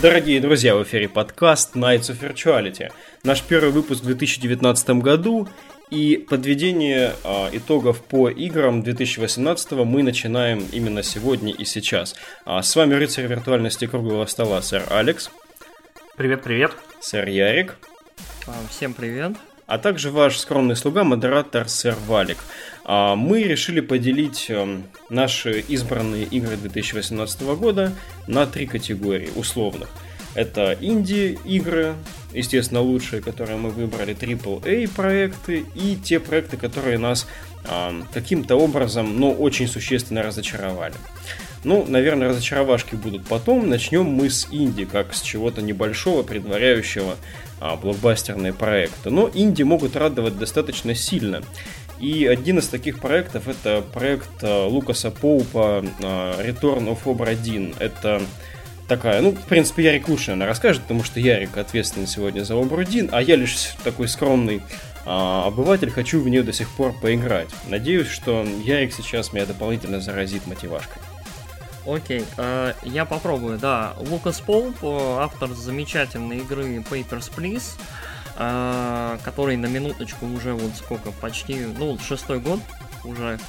Дорогие друзья, в эфире подкаст Nights of Virtuality. Наш первый выпуск в 2019 году и подведение а, итогов по играм 2018 мы начинаем именно сегодня и сейчас. А, с вами рыцарь виртуальности круглого стола, сэр Алекс. Привет-привет. Сэр Ярик. А, всем привет. А также ваш скромный слуга, модератор сэр Валик. А, мы решили поделить эм, наши избранные игры 2018 года на три категории условных. Это инди-игры, естественно, лучшие, которые мы выбрали, AAA проекты и те проекты, которые нас э, каким-то образом, но очень существенно разочаровали. Ну, наверное, разочаровашки будут потом. Начнем мы с инди, как с чего-то небольшого, предваряющего а, блокбастерные проекты. Но инди могут радовать достаточно сильно. И один из таких проектов это проект э, Лукаса Поупа э, Return of Obra Dinn. Это такая, ну, в принципе, Ярик лучше она расскажет, потому что Ярик ответственен сегодня за Обру Дин, а я лишь такой скромный а, обыватель, хочу в нее до сих пор поиграть. Надеюсь, что Ярик сейчас меня дополнительно заразит мотивашкой. Окей, э, я попробую, да. Лукас Поуп, автор замечательной игры Papers, Please, а, который на минуточку уже вот сколько, почти, ну, шестой год уже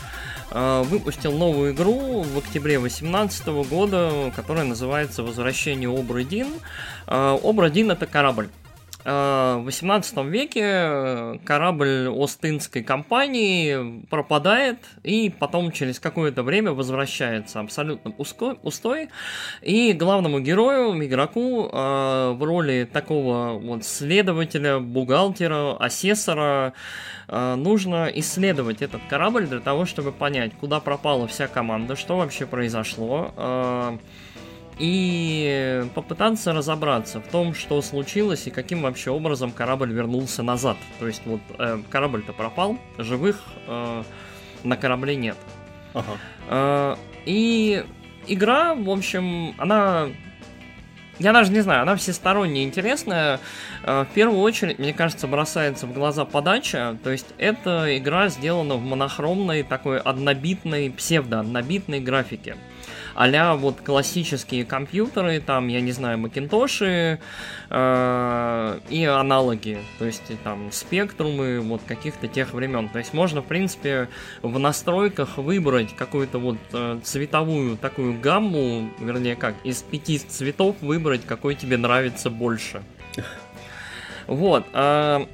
а, выпустил новую игру в октябре 2018 года, которая называется «Возвращение Обры-Дин». Обра-Дин — это корабль. В 18 веке корабль Остинской компании пропадает и потом через какое-то время возвращается абсолютно пустой. И главному герою, игроку, э, в роли такого вот следователя, бухгалтера, асессора э, нужно исследовать этот корабль для того, чтобы понять, куда пропала вся команда, что вообще произошло э, и попытаться разобраться в том, что случилось и каким вообще образом корабль вернулся назад. То есть вот э, корабль-то пропал, живых э, на корабле нет. Ага. Э, и игра, в общем, она я даже не знаю, она всесторонне интересная. Э, в первую очередь, мне кажется, бросается в глаза подача. То есть, эта игра сделана в монохромной, такой однобитной, псевдо-однобитной графике а вот классические компьютеры, там, я не знаю, Макинтоши э, и аналоги, то есть там спектрумы вот каких-то тех времен. То есть можно, в принципе, в настройках выбрать какую-то вот э, цветовую такую гамму, вернее как, из пяти цветов выбрать, какой тебе нравится больше. Вот. Э,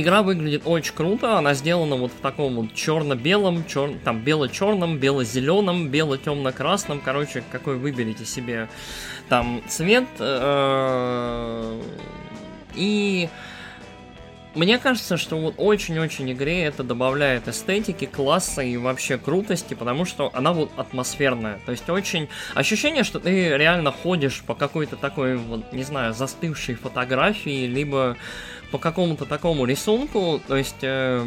игра выглядит очень круто, она сделана вот в таком вот черно-белом, чер... там бело-черном, бело-зеленом, бело-темно-красном, короче, какой выберите себе там цвет. Э, и мне кажется, что вот очень-очень игре это добавляет эстетики, класса и вообще крутости, потому что она вот атмосферная. То есть очень... Ощущение, что ты реально ходишь по какой-то такой, вот, не знаю, застывшей фотографии, либо по какому-то такому рисунку, то есть... Э,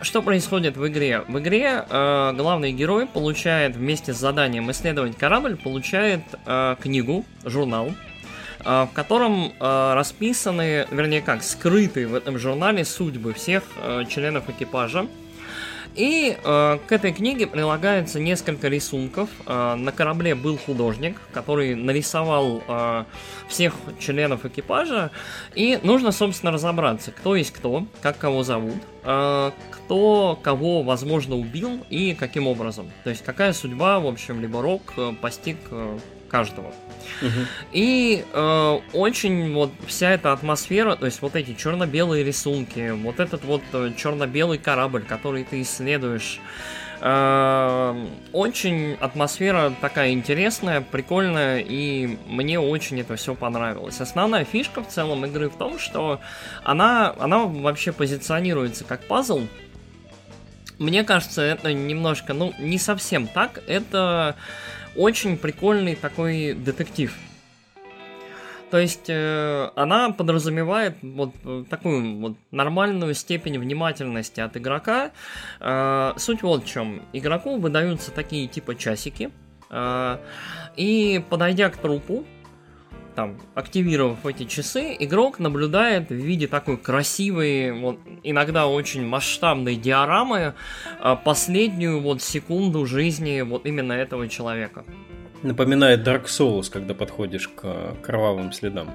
что происходит в игре? В игре э, главный герой получает вместе с заданием исследовать корабль, получает э, книгу, журнал, э, в котором э, расписаны, вернее как, скрыты в этом журнале судьбы всех э, членов экипажа. И э, к этой книге прилагается несколько рисунков. Э, на корабле был художник, который нарисовал э, всех членов экипажа. И нужно, собственно, разобраться, кто есть кто, как кого зовут, э, кто кого, возможно, убил и каким образом. То есть какая судьба, в общем, либо рок э, постиг э, каждого. И э, очень вот вся эта атмосфера, то есть вот эти черно-белые рисунки, вот этот вот э, черно-белый корабль, который ты исследуешь, э, очень атмосфера такая интересная, прикольная, и мне очень это все понравилось. Основная фишка в целом игры в том, что она, она вообще позиционируется как пазл. Мне кажется, это немножко, ну, не совсем так. Это очень прикольный такой детектив. То есть э, она подразумевает вот такую вот нормальную степень внимательности от игрока. Э, суть вот в чем. Игроку выдаются такие типа часики. Э, и подойдя к трупу, там, активировав эти часы, игрок наблюдает в виде такой красивой, вот, иногда очень масштабной диорамы э, последнюю вот секунду жизни вот именно этого человека. Напоминает Dark Souls, когда подходишь к кровавым следам.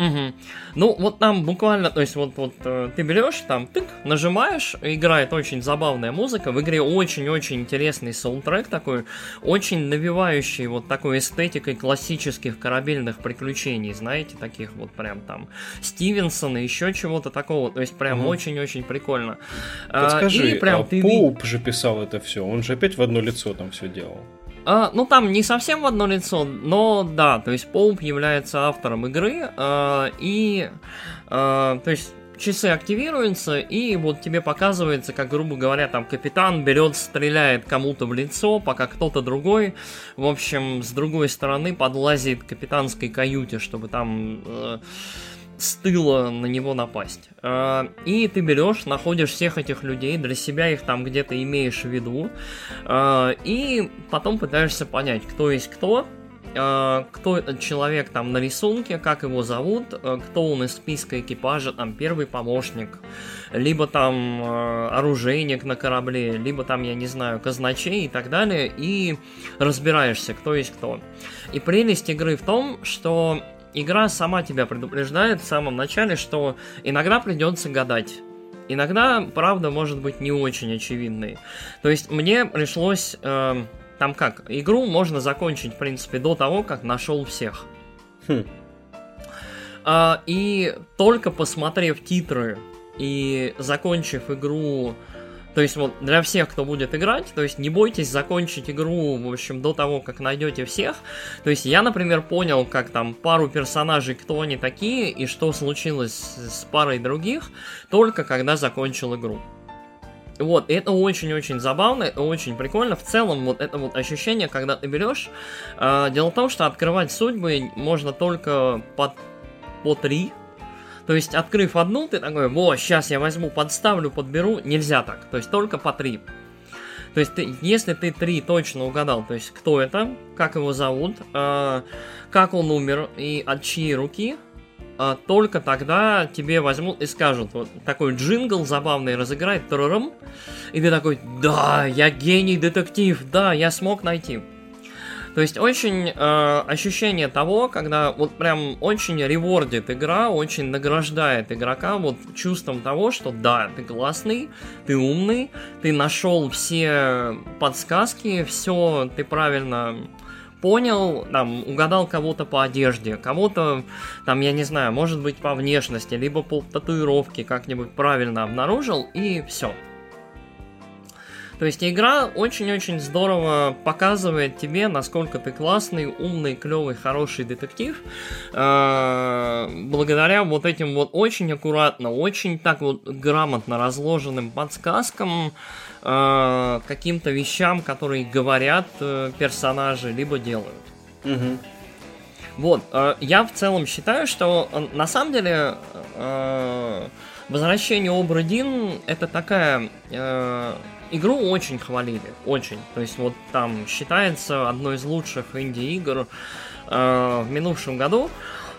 Угу. Ну, вот там буквально, то есть вот, вот э, ты берешь, там, тык, нажимаешь, играет очень забавная музыка, в игре очень-очень интересный саундтрек такой, очень навевающий вот такой эстетикой классических корабельных приключений, знаете, таких вот прям там Стивенсона, еще чего-то такого, то есть прям очень-очень угу. прикольно. А, Подскажи, И прям а ты... Поуп же писал это все, он же опять в одно лицо там все делал. А, ну, там не совсем в одно лицо, но да, то есть Поуп является автором игры, а, и, а, то есть, часы активируются, и вот тебе показывается, как, грубо говоря, там капитан берет, стреляет кому-то в лицо, пока кто-то другой, в общем, с другой стороны подлазит к капитанской каюте, чтобы там... Э, с тыла на него напасть. А, и ты берешь, находишь всех этих людей, для себя их там где-то имеешь в виду, а, и потом пытаешься понять, кто есть кто, а, кто этот человек там на рисунке, как его зовут, кто он из списка экипажа, там первый помощник, либо там оружейник на корабле, либо там, я не знаю, казначей и так далее, и разбираешься, кто есть кто. И прелесть игры в том, что игра сама тебя предупреждает в самом начале, что иногда придется гадать. Иногда, правда, может быть не очень очевидной. То есть мне пришлось... Э, там как, игру можно закончить, в принципе, до того, как нашел всех. Хм. А, и только посмотрев титры и закончив игру то есть вот для всех, кто будет играть, то есть не бойтесь закончить игру, в общем, до того, как найдете всех. То есть я, например, понял, как там пару персонажей, кто они такие и что случилось с парой других, только когда закончил игру. Вот, это очень-очень забавно, это очень прикольно. В целом, вот это вот ощущение, когда ты берешь. Э, дело в том, что открывать судьбы можно только под, по три то есть, открыв одну, ты такой, во, сейчас я возьму, подставлю, подберу. Нельзя так. То есть, только по три. То есть, ты, если ты три точно угадал, то есть, кто это, как его зовут, э, как он умер и от чьей руки, э, только тогда тебе возьмут и скажут, вот такой джингл забавный разыграет, трором, и ты такой, да, я гений детектив, да, я смог найти. То есть очень э, ощущение того, когда вот прям очень ревордит игра, очень награждает игрока вот чувством того, что да, ты классный, ты умный, ты нашел все подсказки, все ты правильно понял, там, угадал кого-то по одежде, кого-то, там, я не знаю, может быть, по внешности, либо по татуировке как-нибудь правильно обнаружил, и все. То есть игра очень-очень здорово показывает тебе, насколько ты классный, умный, клевый, хороший детектив. Э, благодаря вот этим вот очень аккуратно, очень так вот грамотно разложенным подсказкам, э, каким-то вещам, которые говорят э, персонажи, либо делают. Угу. Вот, я в целом считаю, что на самом деле возвращение Обры Дин это такая Игру очень хвалили, очень. То есть вот там считается одной из лучших инди-игр э, в минувшем году.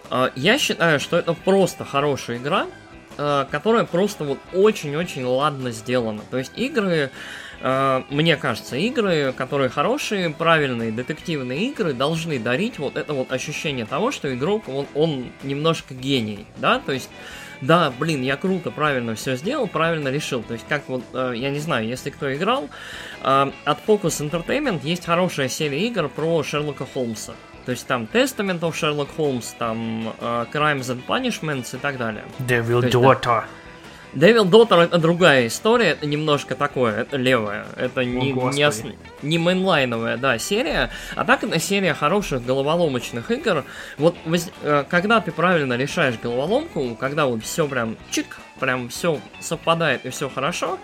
Э, я считаю, что это просто хорошая игра, э, которая просто вот очень-очень ладно сделана. То есть игры, э, мне кажется, игры, которые хорошие, правильные детективные игры, должны дарить вот это вот ощущение того, что игрок, он, он немножко гений, да, то есть да, блин, я круто, правильно все сделал, правильно решил. То есть, как вот, э, я не знаю, если кто играл, э, от Focus Entertainment есть хорошая серия игр про Шерлока Холмса. То есть там Testament of Sherlock Holmes, там э, Crimes and Punishments и так далее. Devil Daughter. Да, Devil Daughter это другая история, это немножко такое, это левая, это не, не, ос... не мейнлайновая, да, серия, а так это серия хороших головоломочных игр. Вот э, когда ты правильно решаешь головоломку, когда вот все прям чик, прям все совпадает и все хорошо,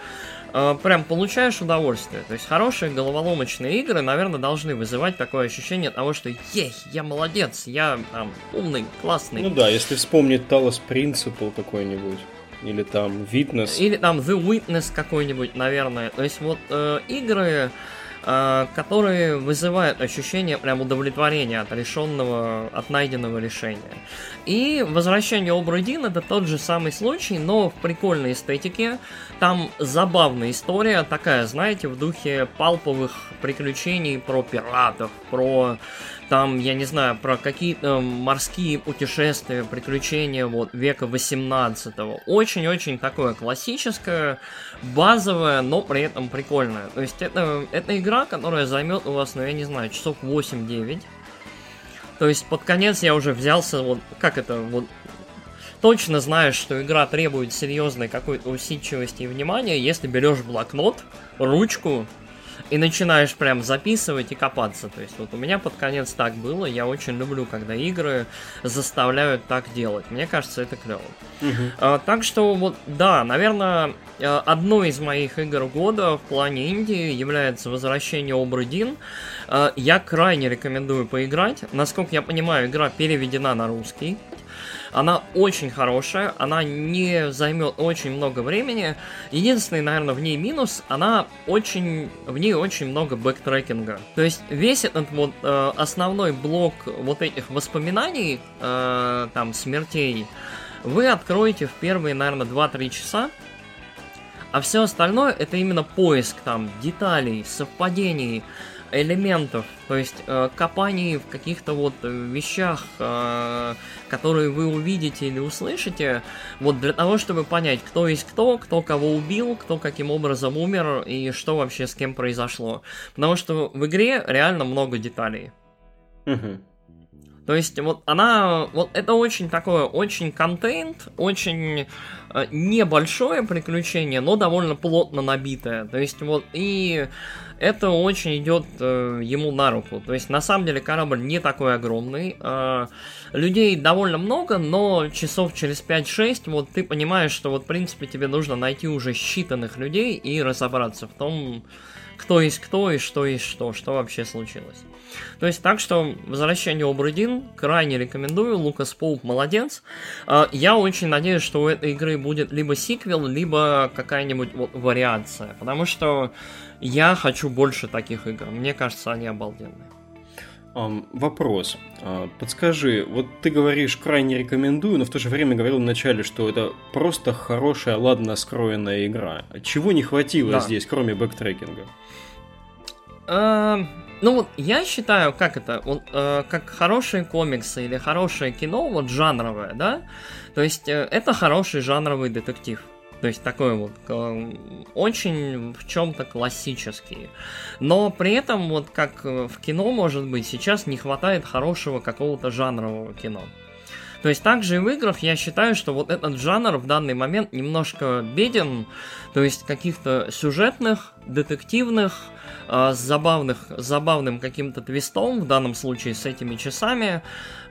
э, прям получаешь удовольствие. То есть хорошие головоломочные игры, наверное, должны вызывать такое ощущение того, что ей, я молодец, я там умный, классный. Ну да, если вспомнить Talos Principle какой-нибудь. Или там Witness. Или там The Witness какой-нибудь, наверное. То есть вот э, игры, э, которые вызывают ощущение прям удовлетворения от решенного, от найденного решения. И возвращение Обрудин это тот же самый случай, но в прикольной эстетике. Там забавная история, такая, знаете, в духе палповых приключений про пиратов, про там, я не знаю, про какие-то морские путешествия, приключения вот века 18-го. Очень-очень такое классическое, базовое, но при этом прикольное. То есть это, это игра, которая займет у вас, ну я не знаю, часов 8-9. То есть под конец я уже взялся, вот как это, вот точно знаешь, что игра требует серьезной какой-то усидчивости и внимания, если берешь блокнот, ручку и начинаешь прям записывать и копаться. То есть вот у меня под конец так было. Я очень люблю, когда игры заставляют так делать. Мне кажется, это клево. Угу. А, так что вот, да, наверное, э, одной из моих игр года в плане Индии является возвращение Обрудин. А, я крайне рекомендую поиграть. Насколько я понимаю, игра переведена на русский. Она очень хорошая, она не займет очень много времени. Единственный, наверное, в ней минус, она очень, в ней очень много бэктрекинга. То есть весь этот вот э, основной блок вот этих воспоминаний, э, там, смертей, вы откроете в первые, наверное, 2-3 часа. А все остальное это именно поиск там деталей, совпадений, элементов, то есть э, копаний в каких-то вот э, вещах, э, которые вы увидите или услышите, вот для того, чтобы понять, кто есть кто, кто кого убил, кто каким образом умер и что вообще с кем произошло. Потому что в игре реально много деталей. Угу. То есть вот она, вот это очень такое, очень контент, очень э, небольшое приключение, но довольно плотно набитое. То есть вот и это очень идет э, ему на руку. То есть на самом деле корабль не такой огромный. Э, людей довольно много, но часов через 5-6 вот ты понимаешь, что вот в принципе тебе нужно найти уже считанных людей и разобраться в том, кто есть кто и что есть что, что вообще случилось. То есть так что возвращение Обрудин крайне рекомендую. Лукас Поуп молодец. А, я очень надеюсь, что у этой игры будет либо сиквел, либо какая-нибудь вот вариация. Потому что я хочу больше таких игр. Мне кажется, они обалденные. Эм, вопрос. Э, подскажи, вот ты говоришь крайне рекомендую, но в то же время говорил вначале, что это просто хорошая, ладно скроенная игра. Чего не хватило да. здесь, кроме бэктрекинга? Uh, ну вот я считаю, как это, вот, э, как хорошие комиксы или хорошее кино, вот жанровое, да, то есть э, это хороший жанровый детектив. То есть такой вот э, очень в чем-то классический. Но при этом, вот как в кино, может быть, сейчас не хватает хорошего какого-то жанрового кино. То есть также и в играх я считаю, что вот этот жанр в данный момент немножко беден, то есть каких-то сюжетных, детективных, э, с забавных, забавным каким-то твистом, в данном случае с этими часами,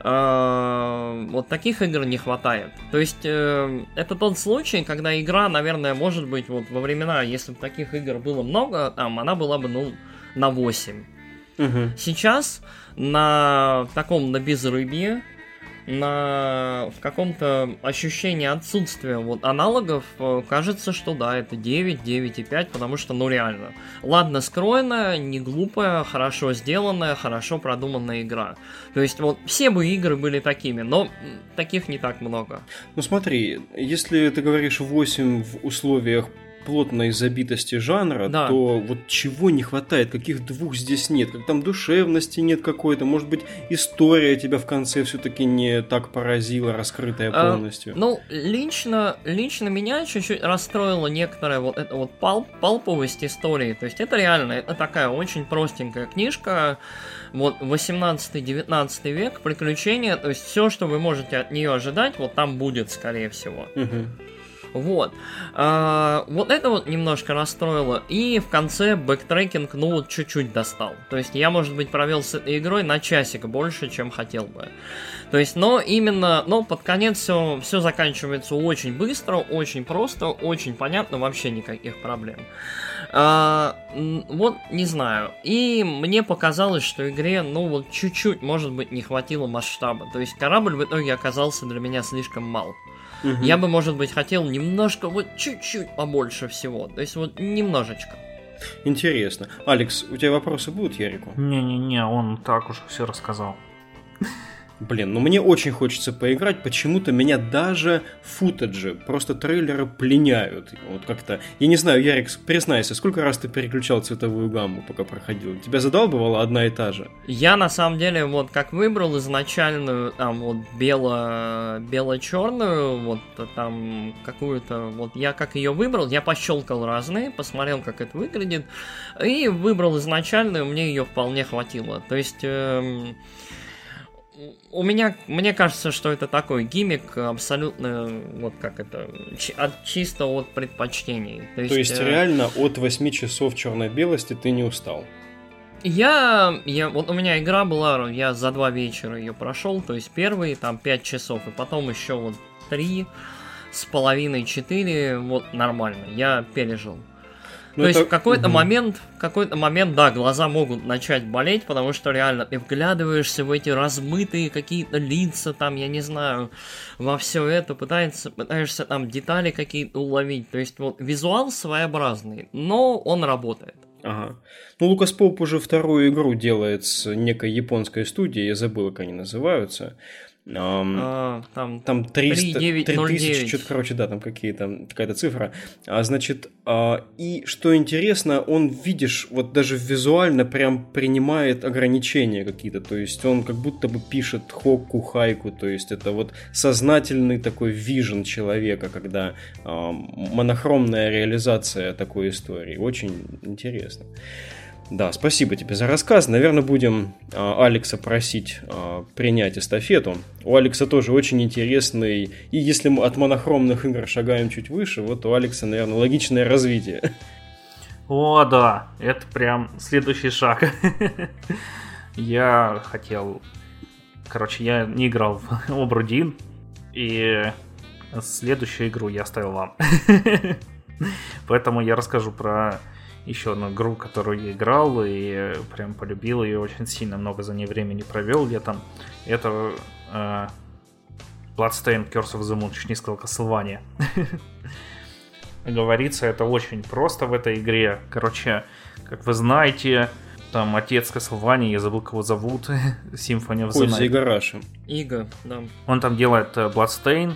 э, вот таких игр не хватает. То есть э, это тот случай, когда игра, наверное, может быть, вот во времена, если бы таких игр было много, там, она была бы, ну, на 8. Угу. Сейчас на таком, на безрыбье, на в каком-то ощущении отсутствия вот аналогов э, кажется, что да, это 9, 9,5, потому что, ну реально, ладно скроенная, не глупая, хорошо сделанная, хорошо продуманная игра. То есть вот все бы игры были такими, но таких не так много. Ну смотри, если ты говоришь 8 в условиях плотной забитости жанра, да. то вот чего не хватает, каких двух здесь нет, как там душевности нет какой-то, может быть, история тебя в конце все-таки не так поразила, раскрытая а, полностью. А, ну, лично, лично меня чуть-чуть расстроила некоторая вот эта вот пал, палповость истории, то есть это реально, это такая очень простенькая книжка, вот 18-19 век, приключения, то есть все, что вы можете от нее ожидать, вот там будет, скорее всего. Угу. Вот. А, вот это вот немножко расстроило. И в конце бэктрекинг, ну, вот чуть-чуть достал. То есть я, может быть, провел с этой игрой на часик больше, чем хотел бы. То есть, но именно, но под конец все, все заканчивается очень быстро, очень просто, очень понятно, вообще никаких проблем. А, вот, не знаю. И мне показалось, что игре, ну, вот чуть-чуть, может быть, не хватило масштаба. То есть корабль в итоге оказался для меня слишком мал. Я бы, может быть, хотел немножко, вот чуть-чуть побольше всего. То есть вот немножечко. Интересно. Алекс, у тебя вопросы будут Ярику? Не-не-не, он так уж все рассказал. Блин, ну мне очень хочется поиграть, почему-то меня даже футаджи, просто трейлеры пленяют. Вот как-то, я не знаю, Ярик, признайся, сколько раз ты переключал цветовую гамму, пока проходил? Тебя задалбывала одна и та же? Я на самом деле вот как выбрал изначальную, там вот бело, бело-черную, вот там какую-то, вот я как ее выбрал, я пощелкал разные, посмотрел, как это выглядит, и выбрал изначальную, мне ее вполне хватило. То есть... Эм, у меня, мне кажется, что это такой гиммик абсолютно, вот как это, от, чисто от предпочтений. То есть, То есть э... реально от 8 часов черно-белости ты не устал? Я, я, вот у меня игра была, я за два вечера ее прошел, то есть первые там 5 часов, и потом еще вот 3 с половиной 4, вот нормально, я пережил. Ну, То это... есть в какой-то угу. момент, какой-то момент, да, глаза могут начать болеть, потому что реально ты вглядываешься в эти размытые какие-то лица, там, я не знаю, во все это, пытаешься, пытаешься там детали какие-то уловить. То есть вот визуал своеобразный, но он работает. Ага. Ну, Лукас Поп уже вторую игру делает с некой японской студией, я забыл, как они называются. Um, а, там, там 300, 3000, что-то, короче, да, там какие-то, какая-то цифра. А, значит, а, и что интересно, он, видишь, вот даже визуально прям принимает ограничения какие-то, то есть он как будто бы пишет хокку, хайку, то есть это вот сознательный такой вижен человека, когда а, монохромная реализация такой истории. Очень интересно. Да, спасибо тебе за рассказ. Наверное, будем э, Алекса просить э, принять эстафету. У Алекса тоже очень интересный. И если мы от монохромных игр шагаем чуть выше, вот у Алекса, наверное, логичное развитие. О, да, это прям следующий шаг. Я хотел... Короче, я не играл в Обрудин, и следующую игру я оставил вам. Поэтому я расскажу про еще одну игру, которую я играл и прям полюбил ее очень сильно, много за ней времени провел летом. Это э, Bloodstained Curse of the Moon, чуть не сказал Castlevania. Говорится, это очень просто в этой игре. Короче, как вы знаете, там отец Castlevania, я забыл, кого зовут, Symphony of the Night. Ига, да. Он там делает э, Bloodstain,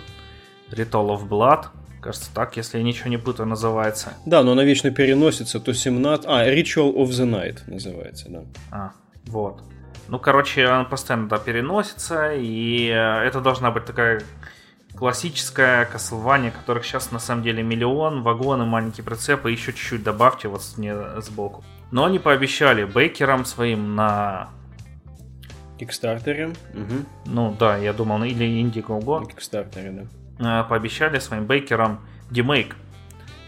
Ritual of Blood, Кажется, так, если я ничего не путаю, называется. Да, но она вечно переносится, то 17... А, Ritual of the Night называется, да. А, вот. Ну, короче, она постоянно да, переносится, и э, это должна быть такая классическая Castlevania, которых сейчас на самом деле миллион, вагоны, маленькие прицепы, еще чуть-чуть добавьте вот мне сбоку. Но они пообещали бейкерам своим на Кикстартере. Угу. Ну да, я думал, или Indiegogo. На Кикстартере, да. Э, пообещали своим бейкерам демейк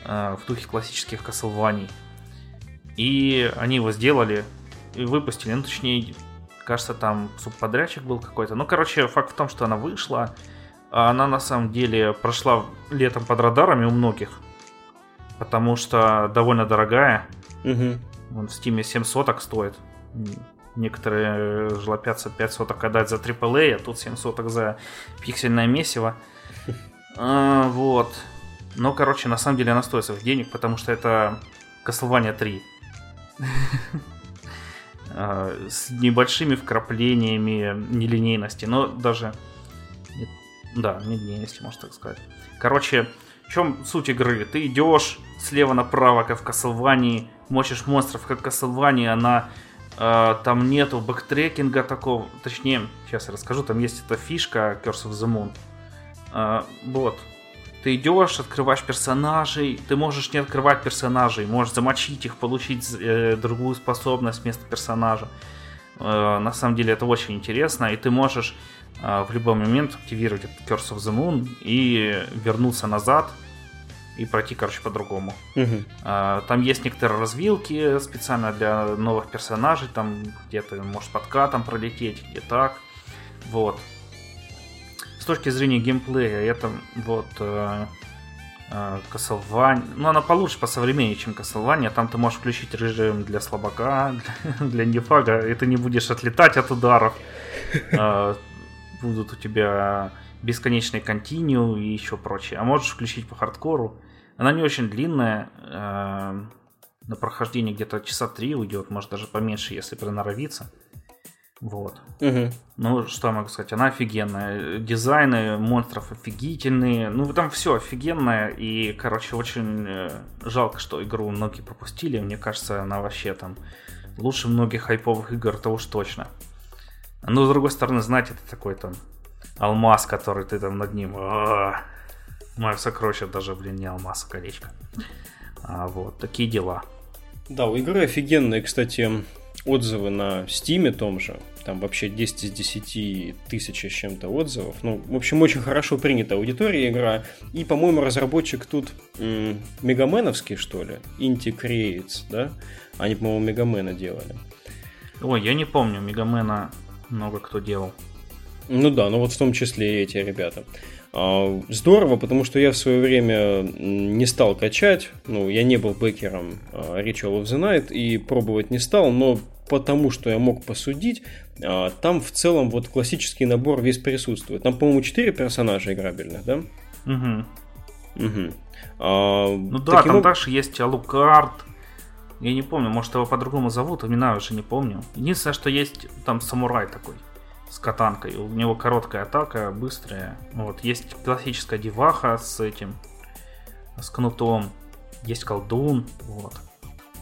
э, в духе классических Castlevania. И они его сделали и выпустили. Ну, точнее, кажется, там субподрядчик был какой-то. Ну, короче, факт в том, что она вышла. Она на самом деле прошла летом под радарами у многих. Потому что довольно дорогая. Угу. Вон в стиме 7 соток стоит. Некоторые жлобятся 5 соток отдать за AAA, а тут 7 соток за пиксельное месиво. А, вот. Но, короче, на самом деле она стоит своих денег, потому что это Castlevania 3. А, с небольшими вкраплениями нелинейности, но даже... Да, нелинейности, можно так сказать. Короче, в чем суть игры? Ты идешь слева направо, как в Castlevania, мочишь монстров, как в Castlevania, она э, там нету бэктрекинга такого, точнее, сейчас я расскажу, там есть эта фишка Curse of the Moon, а, вот. Ты идешь, открываешь персонажей, ты можешь не открывать персонажей, можешь замочить их, получить э, другую способность вместо персонажа. Э, на самом деле это очень интересно, и ты можешь э, в любой момент активировать этот Curse of the Moon и вернуться назад и пройти, короче, по-другому. Угу. Э, там есть некоторые развилки специально для новых персонажей, там где то можешь подкатом пролететь, где так. Вот с точки зрения геймплея, это вот э, э, Castlevania, ну она получше по современнее, чем Castlevania, там ты можешь включить режим для слабака, для, для нефага, и ты не будешь отлетать от ударов, э, будут у тебя бесконечные континью и еще прочее, а можешь включить по хардкору, она не очень длинная, э, на прохождение где-то часа три уйдет, может даже поменьше, если приноровиться. Вот. Угу. Ну, что я могу сказать, она офигенная. Дизайны монстров офигительные. Ну, там все офигенное. И, короче, очень э, жалко, что игру многие пропустили. Мне кажется, она вообще там лучше многих хайповых игр, то уж точно. Но, с другой стороны, знаете, это такой там алмаз, который ты там над ним... А-а-а. Мое сокровище даже, блин, не алмаз, а колечко. А, вот, такие дела. Да, у игры офигенные, кстати, отзывы на Стиме том же. Там вообще 10 из 10 тысяч с чем-то отзывов. Ну, в общем, очень хорошо принята аудитория игра. И, по-моему, разработчик тут м- мегаменовский, что ли? Inti Creates, да? Они, по-моему, Мегамена делали. Ой, я не помню, Мегамена много кто делал. Ну да, ну вот в том числе и эти ребята. А, здорово, потому что я в свое время не стал качать, ну, я не был бэкером а, Ritual of the Night и пробовать не стал, но потому что я мог посудить, а, там в целом вот классический набор весь присутствует. Там, по-моему, 4 персонажа играбельных, да? Угу. Угу. А, ну да, там об... также есть Алукард. Я не помню, может его по-другому зовут, имена уже не помню. Единственное, что есть там самурай такой с катанкой. У него короткая атака, быстрая. Вот. Есть классическая деваха с этим, с кнутом. Есть колдун. Вот.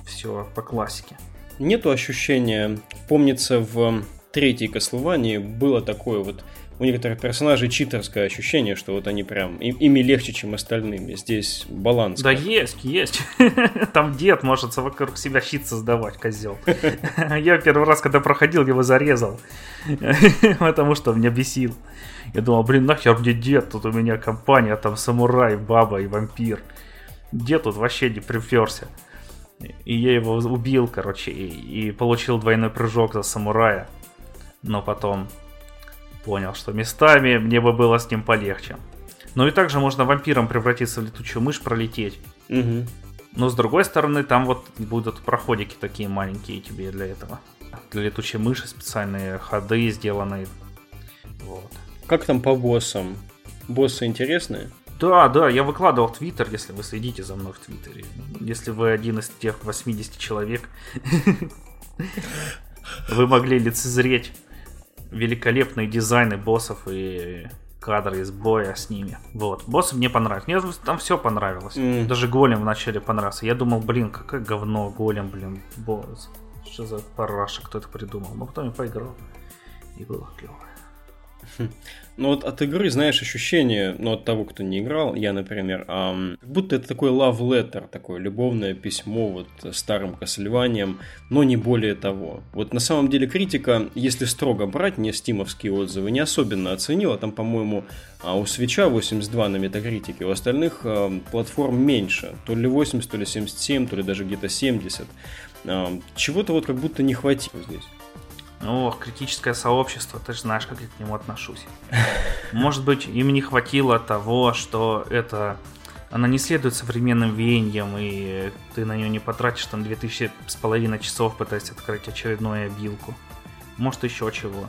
Все по классике. Нету ощущения, помнится в третьей Кословании было такое вот у некоторых персонажей читерское ощущение, что вот они прям, им, ими легче, чем остальными. Здесь баланс. Да есть, есть. Там дед может вокруг себя щит создавать, козел. Я первый раз, когда проходил, его зарезал. Потому что меня бесил. Я думал, блин, нахер мне дед, тут у меня компания, там самурай, баба и вампир. Дед тут вообще не приперся. И я его убил, короче, и, и получил двойной прыжок за самурая. Но потом понял, что местами мне бы было с ним полегче. Ну и также можно вампиром превратиться в летучую мышь, пролететь. Угу. Но с другой стороны, там вот будут проходики такие маленькие тебе для этого. Для летучей мыши специальные ходы сделаны. Вот. Как там по боссам? Боссы интересные? Да, да, я выкладывал в Твиттер, если вы следите за мной в Твиттере. Если вы один из тех 80 человек, вы могли лицезреть великолепные дизайны боссов и кадры из боя с ними. Вот. Боссы мне понравились. Мне там все понравилось. Mm. Даже голем вначале понравился. Я думал, блин, какое говно, голем, блин, босс. Что за параша, кто это придумал. Но потом я поиграл. И было клево. Ну вот от игры, знаешь, ощущение, ну от того, кто не играл, я, например, эм, как будто это такой love letter, такое любовное письмо вот старым Кассельванием, но не более того. Вот на самом деле критика, если строго брать, не стимовские отзывы, не особенно оценила, там, по-моему, а у свеча 82 на метакритике, у остальных э, платформ меньше, то ли 80, то ли 77, то ли даже где-то 70. Э, чего-то вот как будто не хватило здесь. Ну, критическое сообщество, ты же знаешь, как я к нему отношусь. Может быть, им не хватило того, что это она не следует современным веяниям, и ты на нее не потратишь там 2000 с половиной часов, пытаясь открыть очередную обилку. Может, еще чего.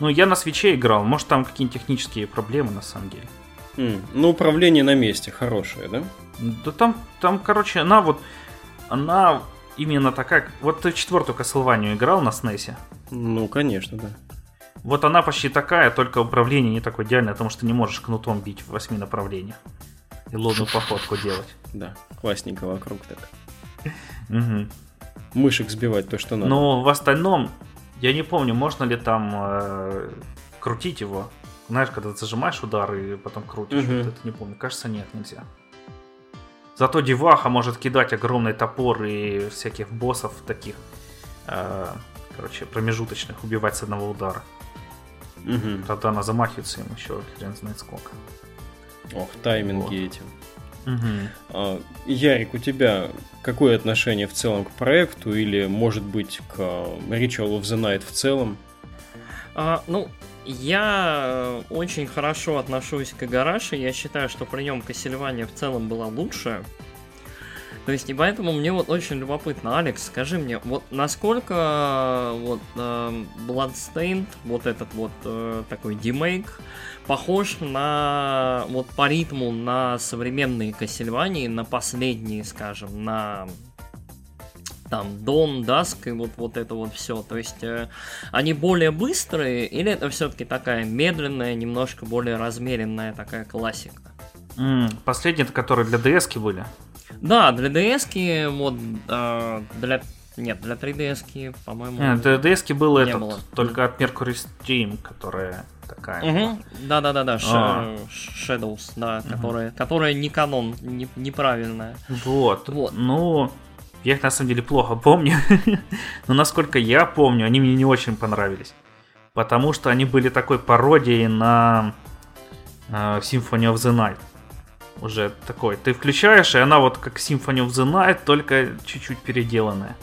Ну, я на свече играл, может, там какие-нибудь технические проблемы, на самом деле. Mm, ну, управление на месте хорошее, да? Да там, там, короче, она вот, она именно такая... Вот ты четвертую Castlevania играл на SNES? Ну, конечно, да. Вот она почти такая, только управление не такое идеальное, потому что не можешь кнутом бить в восьми направлениях. И лунную походку делать. Да, классненько вокруг так. Мышек сбивать то, что надо. Но в остальном, я не помню, можно ли там э, крутить его. Знаешь, когда ты зажимаешь удар и потом крутишь, вот это не помню. Кажется, нет, нельзя. Зато деваха может кидать огромный топор и всяких боссов таких, э, короче, промежуточных убивать с одного удара. Угу. Тогда она замахивается им еще хрен знает сколько. Ох, тайминги вот. эти. Угу. А, Ярик, у тебя какое отношение в целом к проекту или, может быть, к Ritual of the Night в целом? А, ну, я э, очень хорошо отношусь к Агараше. Я считаю, что при нем Кассельвания в целом была лучше. То есть, и поэтому мне вот очень любопытно, Алекс, скажи мне, вот насколько э, вот э, Bloodstained, вот этот вот э, такой демейк, похож на вот по ритму на современные Кассельвании, на последние, скажем, на там Dawn, Dusk и вот, вот это вот все. То есть э, они более быстрые или это все-таки такая медленная, немножко более размеренная такая классика? Mm, последние, которые для DS были. Да, для DS вот э, для нет, для 3DS, по-моему. Нет, для DS был этот, было. только от Mercury Steam, которая такая. Угу. Да, да, да, да. А. Shadows, да, угу. которая, которая не канон, не, неправильная. Вот. Вот. Ну, я их на самом деле плохо помню. Но насколько я помню, они мне не очень понравились. Потому что они были такой пародией на uh, Symphony of the Night. Уже такой. Ты включаешь, и она вот как Symphony of the Night, только чуть-чуть переделанная.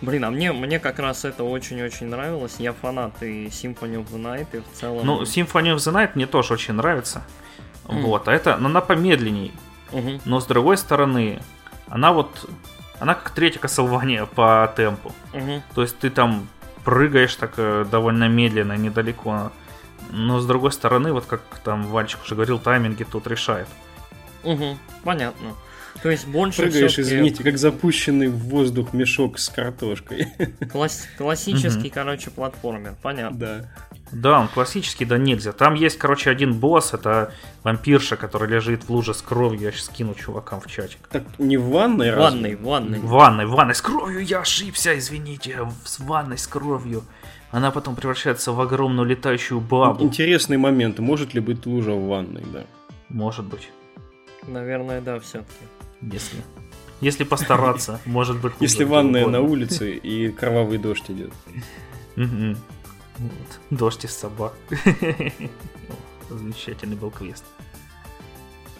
Блин, а мне, мне как раз это очень-очень нравилось. Я фанат и Symphony of the Night, и в целом... Ну, Symphony of the Night мне тоже очень нравится. Mm. Вот, а это, ну, она помедленней. Mm-hmm. Но с другой стороны, она вот, она как третья Castlevania по темпу. Mm-hmm. То есть ты там прыгаешь так э, довольно медленно, недалеко. Но с другой стороны, вот как там Вальчик уже говорил, тайминги тут решает. Угу, понятно. То есть больше Прыгаешь, извините, как запущенный в воздух мешок с картошкой. Класс... Классический, короче, платформер, понятно. Да. Да, он классический, да нельзя. Там есть, короче, один босс, это вампирша, который лежит в луже с кровью. Я сейчас скину чувакам в чатик. Так не в ванной, В ванной, в ванной. В ванной, в ванной с кровью, я ошибся, извините, в ванной с кровью. Она потом превращается в огромную летающую бабу. Интересный момент, может ли быть лужа в ванной, да? Может быть. Наверное, да, все-таки. Если. Если постараться, может быть. Если ванная на улице и кровавый дождь идет. Дождь из собак. Замечательный был квест.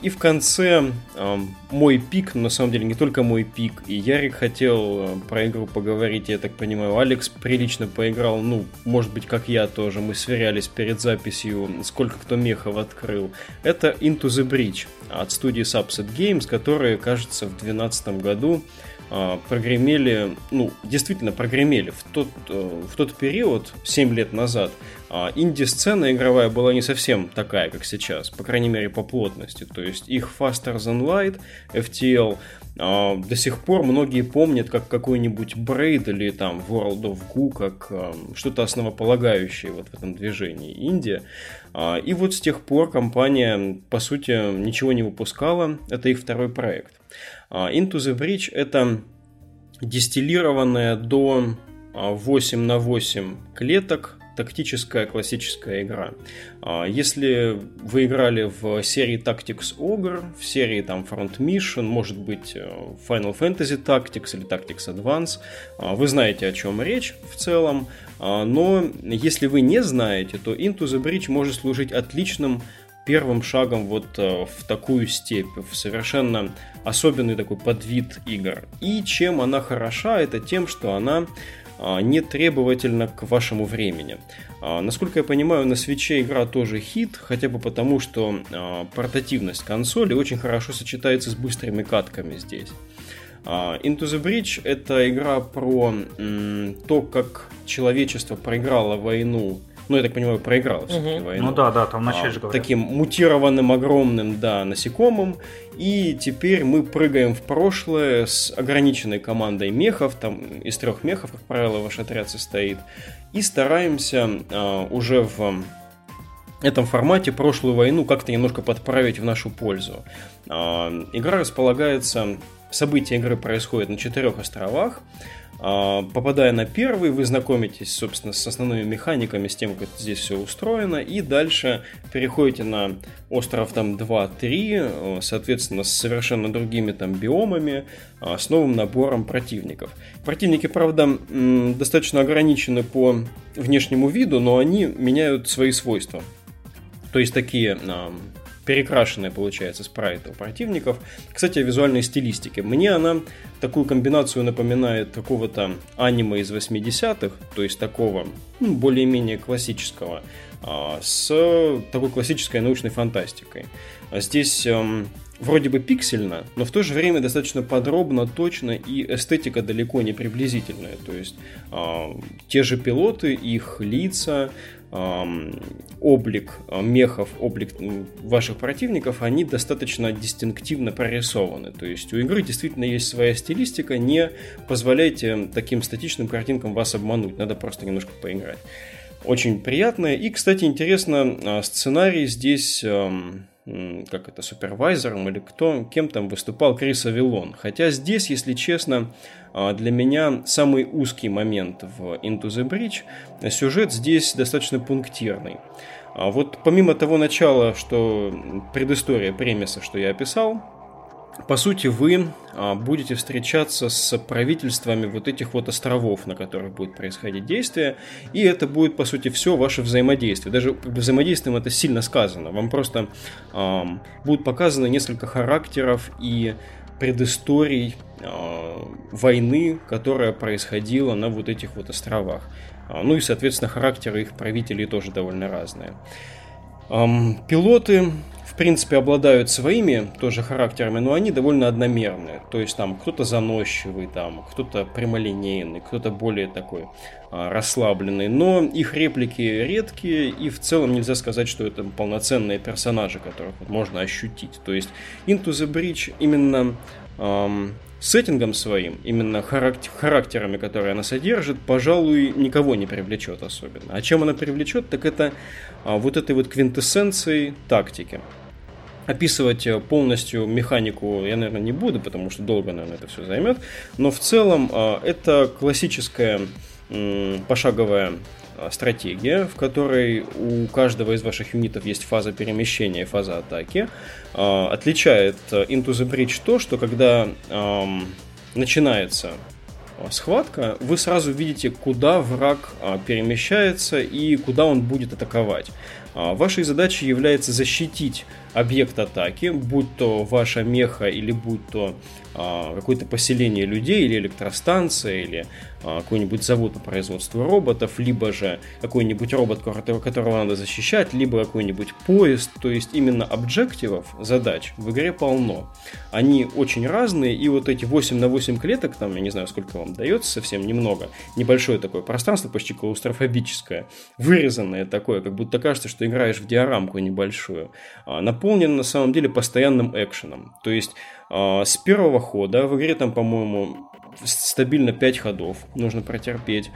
И в конце э, мой пик, но на самом деле не только мой пик, и Ярик хотел про игру поговорить, я так понимаю, Алекс прилично поиграл, ну, может быть, как я тоже, мы сверялись перед записью, сколько кто мехов открыл. Это Into the Bridge от студии Subset Games, которые, кажется, в 2012 году прогремели, ну, действительно прогремели в тот, э, в тот период, 7 лет назад, а инди-сцена игровая была не совсем такая, как сейчас, по крайней мере по плотности. То есть их Faster Than Light, FTL, а, до сих пор многие помнят как какой-нибудь Braid или там World of Goo, как а, что-то основополагающее вот в этом движении Индия. И вот с тех пор компания, по сути, ничего не выпускала. Это их второй проект. Into the Bridge это дистиллированная до 8 на 8 клеток тактическая классическая игра. А, если вы играли в серии Tactics Ogre, в серии там Front Mission, может быть э, Final Fantasy Tactics или Tactics Advance, а, вы знаете, о чем речь в целом, а, но если вы не знаете, то Into the Bridge может служить отличным первым шагом вот э, в такую степь, в совершенно особенный такой подвид игр. И чем она хороша, это тем, что она а, не требовательно к вашему времени. А, насколько я понимаю, на свече игра тоже хит, хотя бы потому, что а, портативность консоли очень хорошо сочетается с быстрыми катками здесь. Into the Bridge это игра про то, как человечество проиграло войну ну, я так понимаю, проиграла все-таки угу. войну. Ну да, да, там начали а, же говорят. Таким мутированным, огромным, да, насекомым. И теперь мы прыгаем в прошлое с ограниченной командой мехов, там из трех мехов, как правило, ваш отряд состоит, и стараемся а, уже в этом формате прошлую войну как-то немножко подправить в нашу пользу. А, игра располагается, события игры происходят на четырех островах. А, попадая на первый, вы знакомитесь, собственно, с основными механиками, с тем, как здесь все устроено, и дальше переходите на остров там 2-3, соответственно, с совершенно другими там биомами, а, с новым набором противников. Противники, правда, достаточно ограничены по внешнему виду, но они меняют свои свойства. То есть такие перекрашенная, получается, спрайт у противников. Кстати, о визуальной стилистике. Мне она такую комбинацию напоминает какого-то аниме из 80-х, то есть такого ну, более-менее классического, а, с такой классической научной фантастикой. А здесь эм, вроде бы пиксельно, но в то же время достаточно подробно, точно и эстетика далеко не приблизительная. То есть э, те же пилоты, их лица, облик э, мехов, облик ваших противников, они достаточно дистинктивно прорисованы. То есть у игры действительно есть своя стилистика, не позволяйте таким статичным картинкам вас обмануть, надо просто немножко поиграть. Очень приятно. И, кстати, интересно, сценарий здесь как это, супервайзером или кто, кем там выступал Крис Авилон. Хотя здесь, если честно, а, для меня самый узкий момент в Into the Bridge. Сюжет здесь достаточно пунктирный. А вот помимо того начала, что предыстория премиса, что я описал, по сути, вы а, будете встречаться с правительствами вот этих вот островов, на которых будет происходить действие, и это будет, по сути, все ваше взаимодействие. Даже взаимодействием это сильно сказано. Вам просто э, будут показаны несколько характеров и предысторий э, войны, которая происходила на вот этих вот островах. Ну и, соответственно, характеры их правителей тоже довольно разные. Эм, пилоты в принципе, обладают своими тоже характерами, но они довольно одномерные. То есть там кто-то заносчивый, там кто-то прямолинейный, кто-то более такой а, расслабленный. Но их реплики редкие, и в целом нельзя сказать, что это полноценные персонажи, которых можно ощутить. То есть Into the Bridge именно эм, сеттингом своим, именно характер, характерами, которые она содержит, пожалуй, никого не привлечет особенно. А чем она привлечет, так это а, вот этой вот квинтэссенцией тактики описывать э, полностью механику я, наверное, не буду, потому что долго, наверное, это все займет. Но в целом э, это классическая пошаговая э, стратегия, в которой у каждого из ваших юнитов есть фаза перемещения и фаза атаки. Отличает Into the Bridge то, что когда эм, начинается схватка, вы сразу видите, куда враг перемещается и куда он будет атаковать. Вашей задачей является защитить объект атаки, будь то ваша меха или будь то а, какое-то поселение людей или электростанция или а, какой-нибудь завод по производству роботов, либо же какой-нибудь робот, которого надо защищать, либо какой-нибудь поезд. То есть именно объективов, задач в игре полно. Они очень разные, и вот эти 8 на 8 клеток, там, я не знаю, сколько вам дается, совсем немного, небольшое такое пространство, почти клаустрофобическое, вырезанное такое, как будто кажется, что играешь в диорамку небольшую, а, наполнено на самом деле постоянным экшеном. То есть а, с первого хода, в игре там, по-моему, стабильно 5 ходов нужно протерпеть.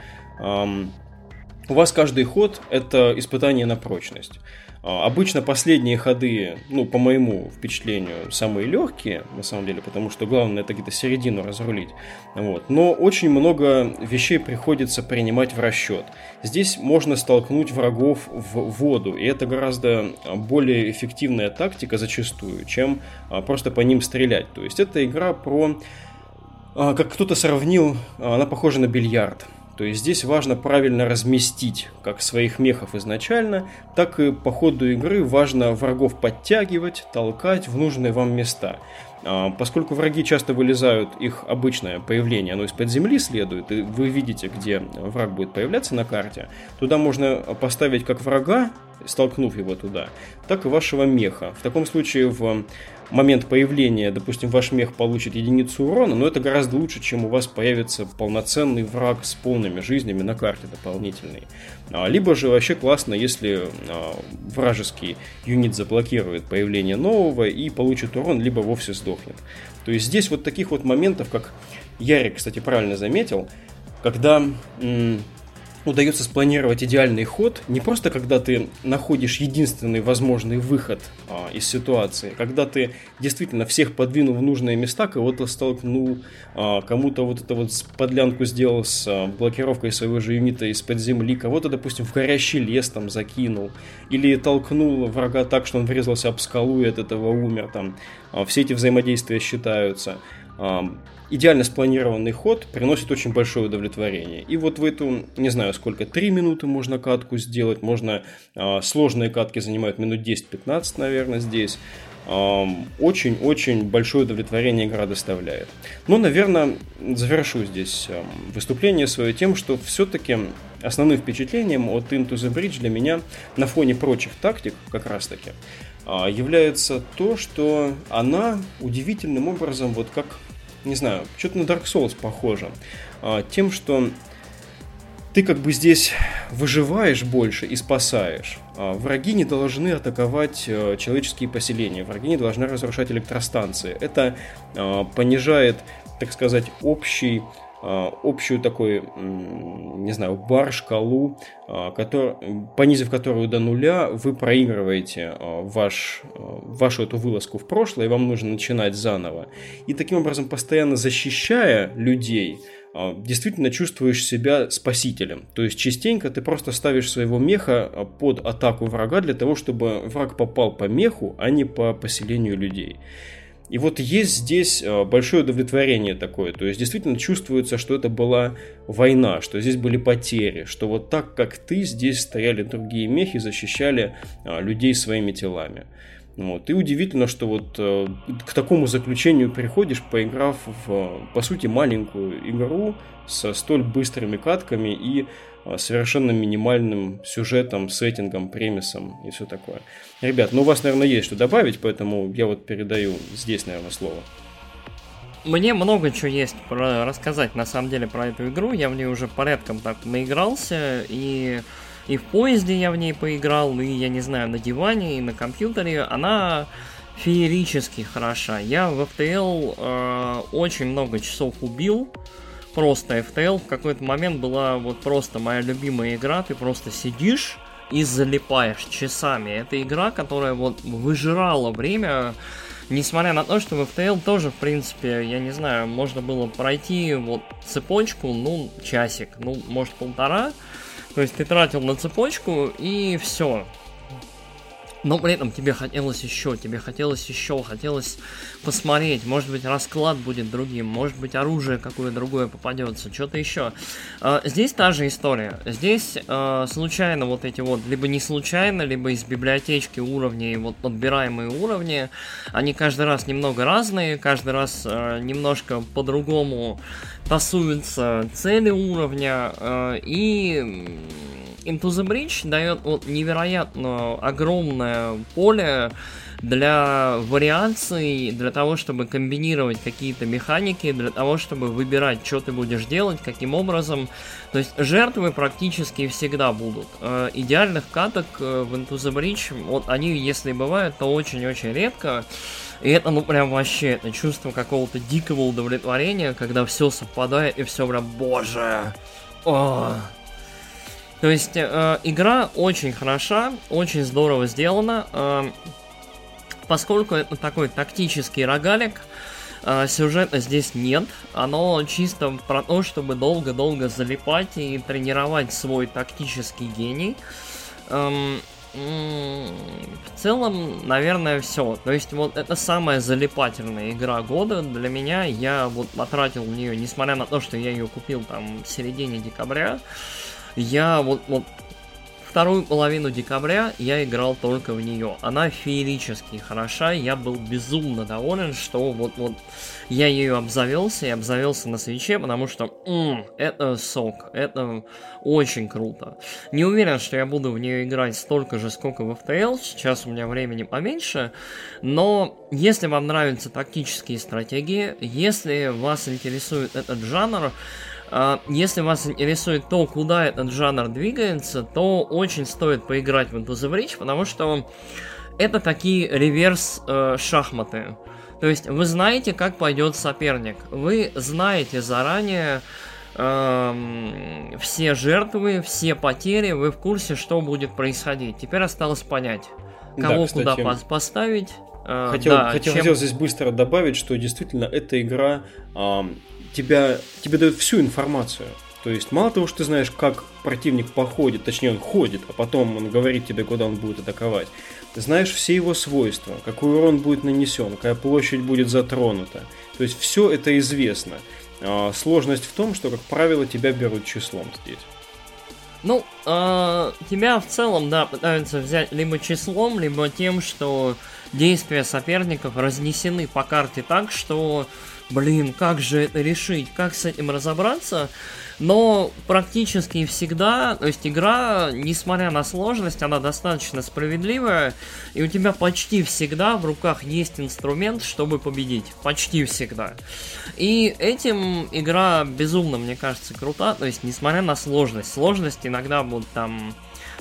У вас каждый ход это испытание на прочность. А, обычно последние ходы, ну, по моему впечатлению, самые легкие, на самом деле, потому что главное это где-то середину разрулить. Вот. Но очень много вещей приходится принимать в расчет. Здесь можно столкнуть врагов в воду, и это гораздо более эффективная тактика зачастую, чем а, просто по ним стрелять. То есть это игра про а, как кто-то сравнил, она похожа на бильярд. То есть здесь важно правильно разместить как своих мехов изначально, так и по ходу игры важно врагов подтягивать, толкать в нужные вам места. А, поскольку враги часто вылезают, их обычное появление, оно из-под земли следует, и вы видите, где враг будет появляться на карте, туда можно поставить как врага, столкнув его туда, так и вашего меха. В таком случае в момент появления, допустим, ваш мех получит единицу урона, но это гораздо лучше, чем у вас появится полноценный враг с полными жизнями на карте дополнительный. А, либо же вообще классно, если а, вражеский юнит заблокирует появление нового и получит урон, либо вовсе сдохнет. То есть здесь вот таких вот моментов, как Ярик, кстати, правильно заметил, когда удается спланировать идеальный ход не просто когда ты находишь единственный возможный выход а, из ситуации, когда ты действительно всех подвинул в нужные места, кого-то столкнул, а, кому-то вот это вот подлянку сделал с а, блокировкой своего же юнита из-под земли, кого-то, допустим, в горящий лес там закинул, или толкнул врага так, что он врезался об скалу и от этого умер, там, а, все эти взаимодействия считаются идеально спланированный ход приносит очень большое удовлетворение. И вот в эту, не знаю сколько, 3 минуты можно катку сделать, можно, э, сложные катки занимают минут 10-15, наверное, здесь. Очень-очень большое удовлетворение игра доставляет. Но, наверное, завершу здесь выступление свое тем, что все-таки основным впечатлением от Into the Bridge для меня на фоне прочих тактик, как раз таки, а, является то, что она удивительным образом, вот как, не знаю, что-то на Dark Souls похоже. А, тем, что ты как бы здесь выживаешь больше и спасаешь. А, враги не должны атаковать э, человеческие поселения, враги не должны разрушать электростанции. Это а, понижает, так сказать, общий общую такой, не знаю, бар, шкалу, который, понизив которую до нуля, вы проигрываете ваш, вашу эту вылазку в прошлое, и вам нужно начинать заново. И таким образом, постоянно защищая людей, действительно чувствуешь себя спасителем. То есть частенько ты просто ставишь своего меха под атаку врага для того, чтобы враг попал по меху, а не по поселению людей. И вот есть здесь а, большое удовлетворение такое. То есть действительно чувствуется, что это была война, что здесь были потери, что вот так, как ты, здесь стояли другие мехи, защищали людей своими телами. Вот. И удивительно, что вот э, к такому заключению приходишь, поиграв в, по сути, маленькую игру со столь быстрыми катками и э, совершенно минимальным сюжетом, сеттингом, премисом и все такое. Ребят, ну у вас, наверное, есть что добавить, поэтому я вот передаю здесь, наверное, слово. Мне много чего есть про рассказать на самом деле про эту игру. Я в ней уже порядком так наигрался и и в поезде я в ней поиграл, и, я не знаю, на диване, и на компьютере. Она феерически хороша. Я в FTL э, очень много часов убил. Просто FTL в какой-то момент была вот просто моя любимая игра. Ты просто сидишь и залипаешь часами. Это игра, которая вот выжирала время Несмотря на то, что в FTL тоже, в принципе, я не знаю, можно было пройти вот цепочку, ну, часик, ну, может, полтора. То есть ты тратил на цепочку и все. Но при этом тебе хотелось еще, тебе хотелось еще, хотелось посмотреть, может быть расклад будет другим, может быть оружие какое другое попадется, что-то еще. А, здесь та же история. Здесь а, случайно вот эти вот, либо не случайно, либо из библиотечки уровней, вот подбираемые уровни, они каждый раз немного разные, каждый раз а, немножко по-другому тасуются цели уровня, и Into the Bridge дает вот невероятно огромное поле для вариаций, для того, чтобы комбинировать какие-то механики, для того, чтобы выбирать, что ты будешь делать, каким образом. То есть жертвы практически всегда будут. Э, идеальных каток э, в Into the Bridge, вот они, если бывают, то очень-очень редко. И это, ну, прям вообще, это чувство какого-то дикого удовлетворения, когда все совпадает и все прям, боже. О. То есть, э, игра очень хороша, очень здорово сделана. Э, поскольку это такой тактический рогалик, э, сюжета здесь нет. Оно чисто про то, чтобы долго-долго залипать и тренировать свой тактический гений. Эм, в целом, наверное, все. То есть, вот это самая залипательная игра года для меня. Я вот потратил в нее, несмотря на то, что я ее купил там в середине декабря, я вот, вот вторую половину декабря я играл только в нее. Она феерически хороша, я был безумно доволен, что вот, вот я ее обзавелся и обзавелся на свече, потому что м, это сок, это очень круто. Не уверен, что я буду в нее играть столько же, сколько в FTL, сейчас у меня времени поменьше, но если вам нравятся тактические стратегии, если вас интересует этот жанр, если вас интересует то, куда этот жанр двигается, то очень стоит поиграть в Into the Breach, потому что это такие реверс э, шахматы. То есть вы знаете, как пойдет соперник. Вы знаете заранее э, все жертвы, все потери, вы в курсе, что будет происходить. Теперь осталось понять, кого да, кстати, куда поставить. Э, хотел, да, хотел, чем... хотел здесь быстро добавить, что действительно эта игра э, тебя, тебе дает всю информацию. То есть мало того, что ты знаешь, как противник походит, точнее он ходит, а потом он говорит тебе, куда он будет атаковать. Ты знаешь все его свойства, какой урон будет нанесен, какая площадь будет затронута. То есть все это известно. А, сложность в том, что, как правило, тебя берут числом здесь. Ну, э, тебя в целом, да, пытаются взять либо числом, либо тем, что действия соперников разнесены по карте так, что блин, как же это решить, как с этим разобраться, но практически всегда, то есть игра, несмотря на сложность, она достаточно справедливая, и у тебя почти всегда в руках есть инструмент, чтобы победить. Почти всегда. И этим игра безумно, мне кажется, крута, то есть несмотря на сложность. Сложность иногда будут там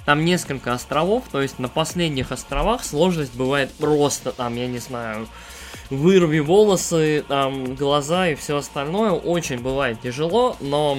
там несколько островов, то есть на последних островах сложность бывает просто там, я не знаю, вырви волосы, там, глаза и все остальное. Очень бывает тяжело, но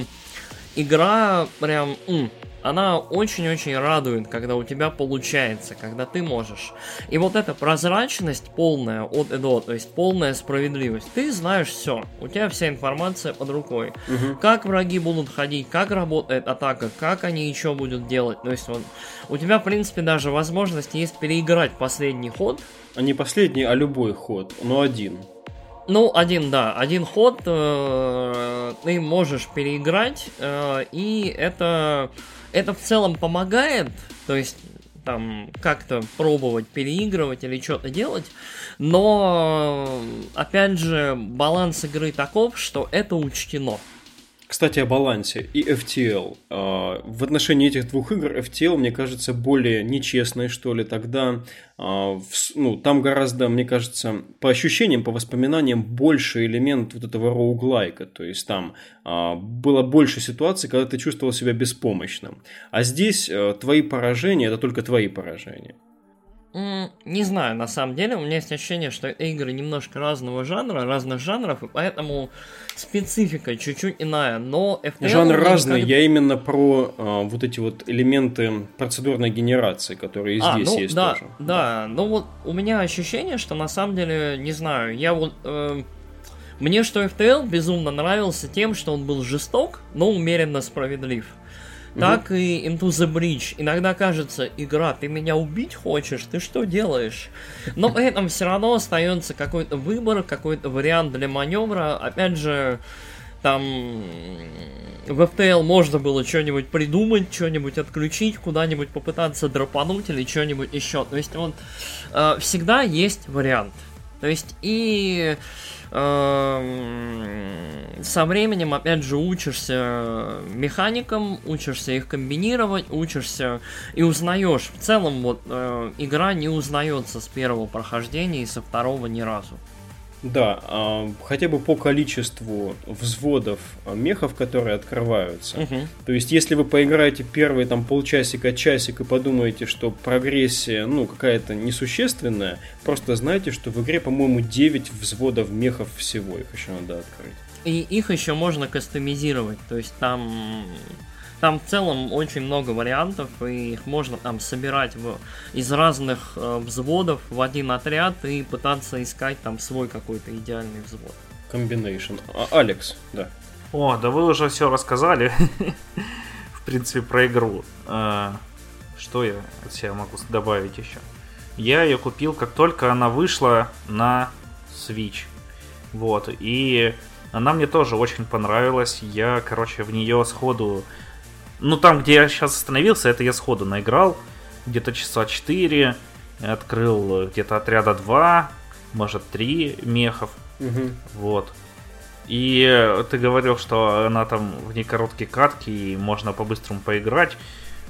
игра прям... М, она очень-очень радует, когда у тебя получается, когда ты можешь. И вот эта прозрачность полная от и до, то есть полная справедливость. Ты знаешь все, у тебя вся информация под рукой. Угу. Как враги будут ходить, как работает атака, как они еще будут делать. То есть вот, у тебя, в принципе, даже возможность есть переиграть последний ход. А не последний, а любой ход, но один. Ну, один, да, один ход э, ты можешь переиграть, э, и это, это в целом помогает, то есть там как-то пробовать переигрывать или что-то делать, но опять же баланс игры таков, что это учтено. Кстати, о балансе и FTL. А, в отношении этих двух игр FTL, мне кажется, более нечестной, что ли. Тогда а, ну, там гораздо, мне кажется, по ощущениям, по воспоминаниям, больше элемент вот этого роуглайка. То есть там а, было больше ситуаций, когда ты чувствовал себя беспомощным. А здесь твои поражения – это только твои поражения. Не знаю, на самом деле, у меня есть ощущение, что игры немножко разного жанра, разных жанров, и поэтому специфика чуть-чуть иная, но FTL... Жанр разный, я именно про а, вот эти вот элементы процедурной генерации, которые и а, здесь ну, есть да, тоже. Да, да, ну вот у меня ощущение, что на самом деле, не знаю, я вот... Э, мне что FTL безумно нравился тем, что он был жесток, но умеренно справедлив так и Into the Bridge. Иногда кажется, игра, ты меня убить хочешь, ты что делаешь? Но при этом все равно остается какой-то выбор, какой-то вариант для маневра. Опять же, там в FTL можно было что-нибудь придумать, что-нибудь отключить, куда-нибудь попытаться дропануть или что-нибудь еще. То есть вот э, всегда есть вариант. То есть и со временем, опять же, учишься механикам, учишься их комбинировать, учишься и узнаешь. В целом, вот, э, игра не узнается с первого прохождения и со второго ни разу. Да, а, хотя бы по количеству взводов а, мехов, которые открываются. Угу. То есть, если вы поиграете первые там полчасика, часик и подумаете, что прогрессия, ну, какая-то несущественная, просто знайте, что в игре, по-моему, 9 взводов мехов всего, их еще надо открыть. И их еще можно кастомизировать, то есть там там в целом очень много вариантов, и их можно там собирать в, из разных э, взводов в один отряд и пытаться искать там свой какой-то идеальный взвод. Комбинейшн. А, Алекс, да. О, да вы уже все рассказали. в принципе, про игру. А, что я от себя могу добавить еще? Я ее купил, как только она вышла на Switch. Вот, и она мне тоже очень понравилась. Я, короче, в нее сходу ну, там, где я сейчас остановился, это я сходу наиграл. Где-то часа 4. Открыл где-то отряда 2, может 3 мехов. Угу. Вот. И ты говорил, что она там в ней короткие катки, и можно по-быстрому поиграть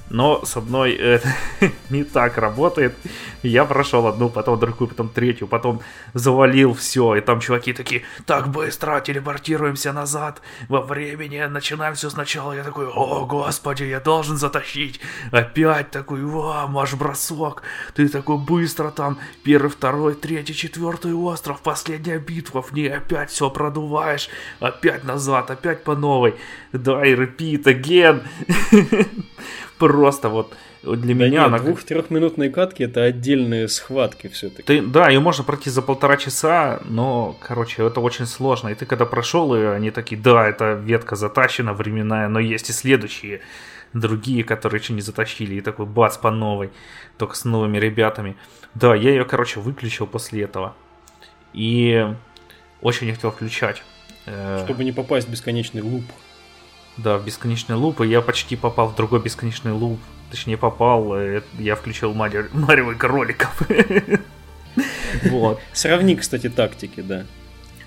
но с одной это не так работает. Я прошел одну, потом другую, потом третью, потом завалил все, и там чуваки такие, так быстро, телепортируемся назад во времени, начинаем все сначала. Я такой, о, господи, я должен затащить. Опять такой, ва, марш-бросок. Ты такой быстро там, первый, второй, третий, четвертый остров, последняя битва, в ней опять все продуваешь, опять назад, опять по новой. Да, и repeat again. Просто вот для да меня... Нет, она... двух-трехминутные катки это отдельные схватки все-таки. Ты, да, ее можно пройти за полтора часа, но, короче, это очень сложно. И ты когда прошел, и они такие, да, эта ветка затащена временная, но есть и следующие другие, которые еще не затащили, и такой бац по новой, только с новыми ребятами. Да, я ее, короче, выключил после этого. И очень не хотел включать. Э, Чтобы не попасть в бесконечный луп. Да, в бесконечный луп, и я почти попал в другой бесконечный луп. Точнее, попал, э, я включил Марио, кроликов. Вот. Сравни, кстати, тактики, да.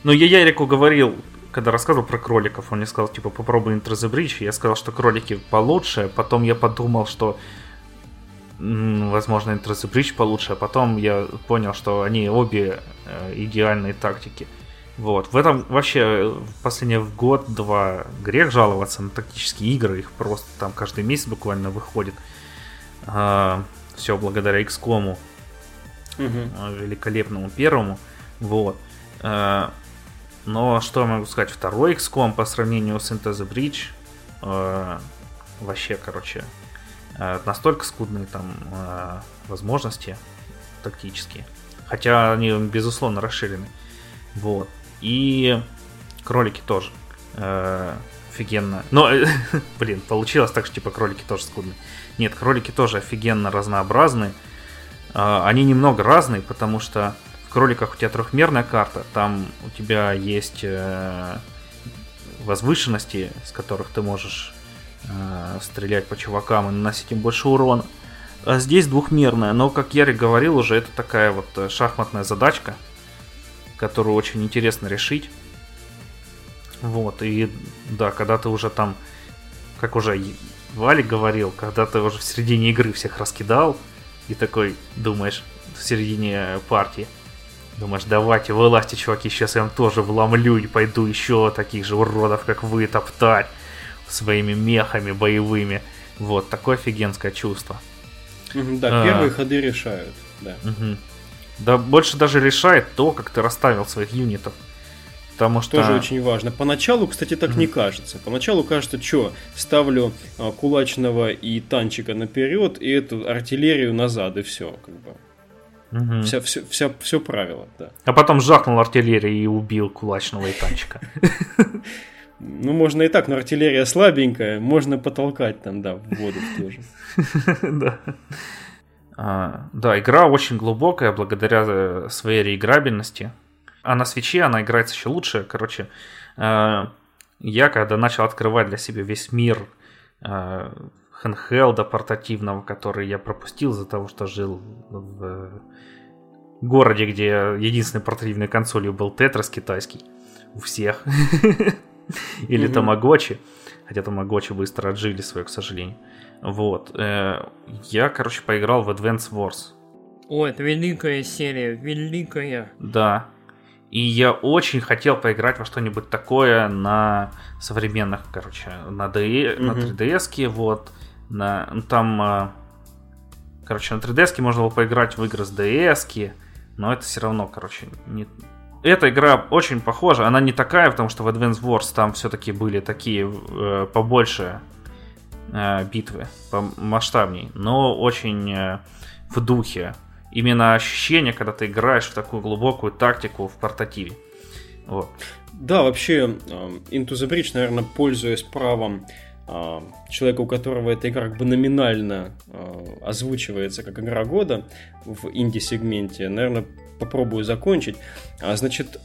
Ну, я Ярику говорил, когда рассказывал про кроликов, он мне сказал, типа, попробуй Into the Bridge. Я сказал, что кролики получше. Потом я подумал, что возможно, Into the Bridge получше, а потом я понял, что они обе э, идеальные тактики. Вот. В этом вообще в последний год-два грех жаловаться на тактические игры. Их просто там каждый месяц буквально выходит. А, все благодаря XCOM. Угу. Великолепному первому. Вот. А, но что я могу сказать? Второй XCOM по сравнению с Into the Bridge а, вообще, короче, а, настолько скудные там а, возможности тактические. Хотя они, безусловно, расширены. Вот. И кролики тоже. Э, офигенно. Но, блин, получилось так, что типа кролики тоже скудные. Нет, кролики тоже офигенно разнообразны. Э, они немного разные, потому что в кроликах у тебя трехмерная карта. Там у тебя есть э, возвышенности, с которых ты можешь э, стрелять по чувакам и наносить им больше урона. А здесь двухмерная, но, как Ярик говорил уже, это такая вот шахматная задачка которую очень интересно решить. Вот, и да, когда ты уже там, как уже Валик говорил, когда ты уже в середине игры всех раскидал, и такой думаешь, в середине партии, думаешь, давайте, вылазьте, чуваки, сейчас я вам тоже вломлю и пойду еще таких же уродов, как вы, топтать своими мехами боевыми. Вот, такое офигенское чувство. Да, первые а, ходы решают, да. Угу. Да больше даже решает то, как ты расставил своих юнитов. Потому что... Тоже очень важно. Поначалу, кстати, так mm-hmm. не кажется. Поначалу кажется, что ставлю а, кулачного и танчика наперед, и эту артиллерию назад, и все, как бы. Угу. Вся, вся, вся, все правило, да. А потом жахнул артиллерию и убил кулачного и танчика. Ну, можно и так, но артиллерия слабенькая, можно потолкать там, да, в воду тоже. Да. А, да, игра очень глубокая благодаря э, своей реиграбельности. А на свече она играется еще лучше. Короче, э, я когда начал открывать для себя весь мир э, хендхелда портативного, который я пропустил из-за того, что жил в городе, где единственной портативной консолью был Тетрас китайский. У всех. Или Тамагочи. Хотя Тамагочи быстро отжили свое, к сожалению. Вот. Э, я, короче, поиграл в Advance Wars. О, это великая серия, великая. Да. И я очень хотел поиграть во что-нибудь такое на современных, короче, на, DE, угу. на 3DS, вот. На, ну, там, э, короче, на 3DS можно было поиграть в игры с DS, но это все равно, короче, не... Эта игра очень похожа, она не такая, потому что в Advance Wars там все-таки были такие э, побольше э, битвы, масштабней, но очень э, в духе. Именно ощущение, когда ты играешь в такую глубокую тактику в портативе. Вот. Да, вообще, э, Into the Bridge, наверное, пользуясь правом э, человека, у которого эта игра как бы номинально э, озвучивается как игра года в инди-сегменте, наверное, попробую закончить. А, значит,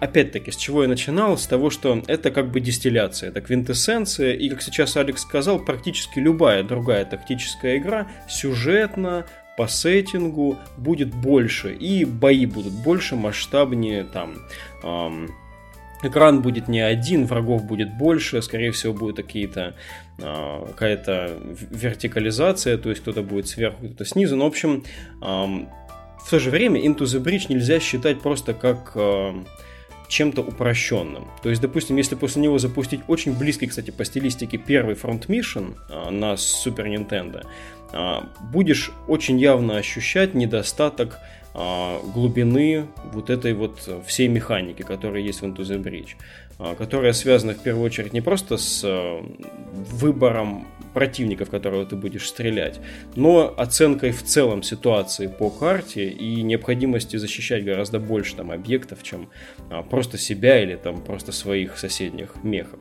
опять-таки, с чего я начинал? С того, что это как бы дистилляция, это квинтэссенция, и, как сейчас Алекс сказал, практически любая другая тактическая игра сюжетно, по сеттингу будет больше, и бои будут больше, масштабнее, там, эм, экран будет не один, врагов будет больше, скорее всего, будут какие-то э, какая-то вертикализация, то есть кто-то будет сверху, кто-то снизу, но, в общем, в то же время Into the Bridge нельзя считать просто как э, чем-то упрощенным. То есть, допустим, если после него запустить очень близкий, кстати, по стилистике первый Front Mission а, на Super Nintendo, а, будешь очень явно ощущать недостаток а, глубины вот этой вот всей механики, которая есть в Into the Bridge. А, которая связана в первую очередь не просто с э, выбором противников, которого ты будешь стрелять, но оценкой в целом ситуации по карте и необходимостью защищать гораздо больше там объектов, чем а, просто себя или там просто своих соседних мехов.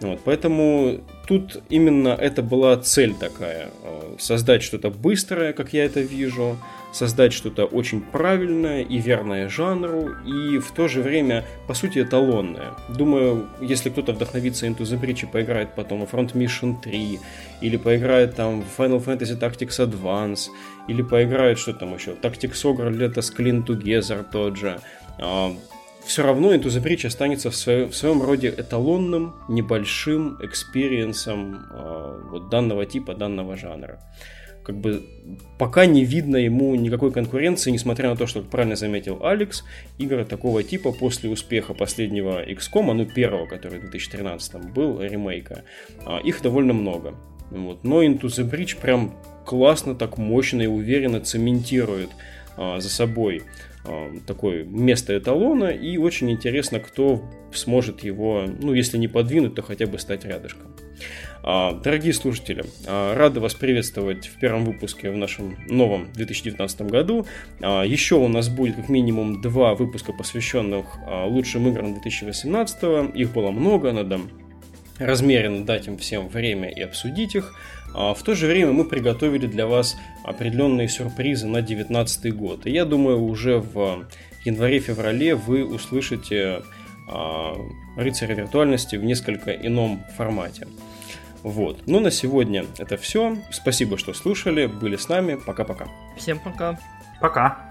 Вот, поэтому тут именно это была цель такая. Э, создать что-то быстрое, как я это вижу, создать что-то очень правильное и верное жанру, и в то же время, по сути, эталонное. Думаю, если кто-то вдохновится Into the Breach и поиграет потом в Front Mission 3, или поиграет там в Final Fantasy Tactics Advance, или поиграет, что там еще, Tactics Ogre Let Us Cling Together тот же, а, все равно Into the Breach останется в, своем, в своем роде эталонным, небольшим experience ом э, вот данного типа, данного жанра. Как бы пока не видно ему никакой конкуренции, несмотря на то, что, как правильно заметил Алекс, игры такого типа после успеха последнего XCOM, ну первого, который в 2013 был, ремейка, э, их довольно много. Вот. Но Into the Breach прям классно, так мощно и уверенно цементирует э, за собой такое место эталона, и очень интересно, кто сможет его, ну, если не подвинуть, то хотя бы стать рядышком. А, дорогие слушатели, а, рады вас приветствовать в первом выпуске в нашем новом 2019 году. А, еще у нас будет как минимум два выпуска, посвященных лучшим играм 2018. Их было много, надо размеренно дать им всем время и обсудить их. В то же время мы приготовили для вас определенные сюрпризы на 2019 год. И я думаю, уже в январе-феврале вы услышите рыцаря виртуальности в несколько ином формате. Вот. Ну, на сегодня это все. Спасибо, что слушали, были с нами. Пока-пока. Всем пока. Пока.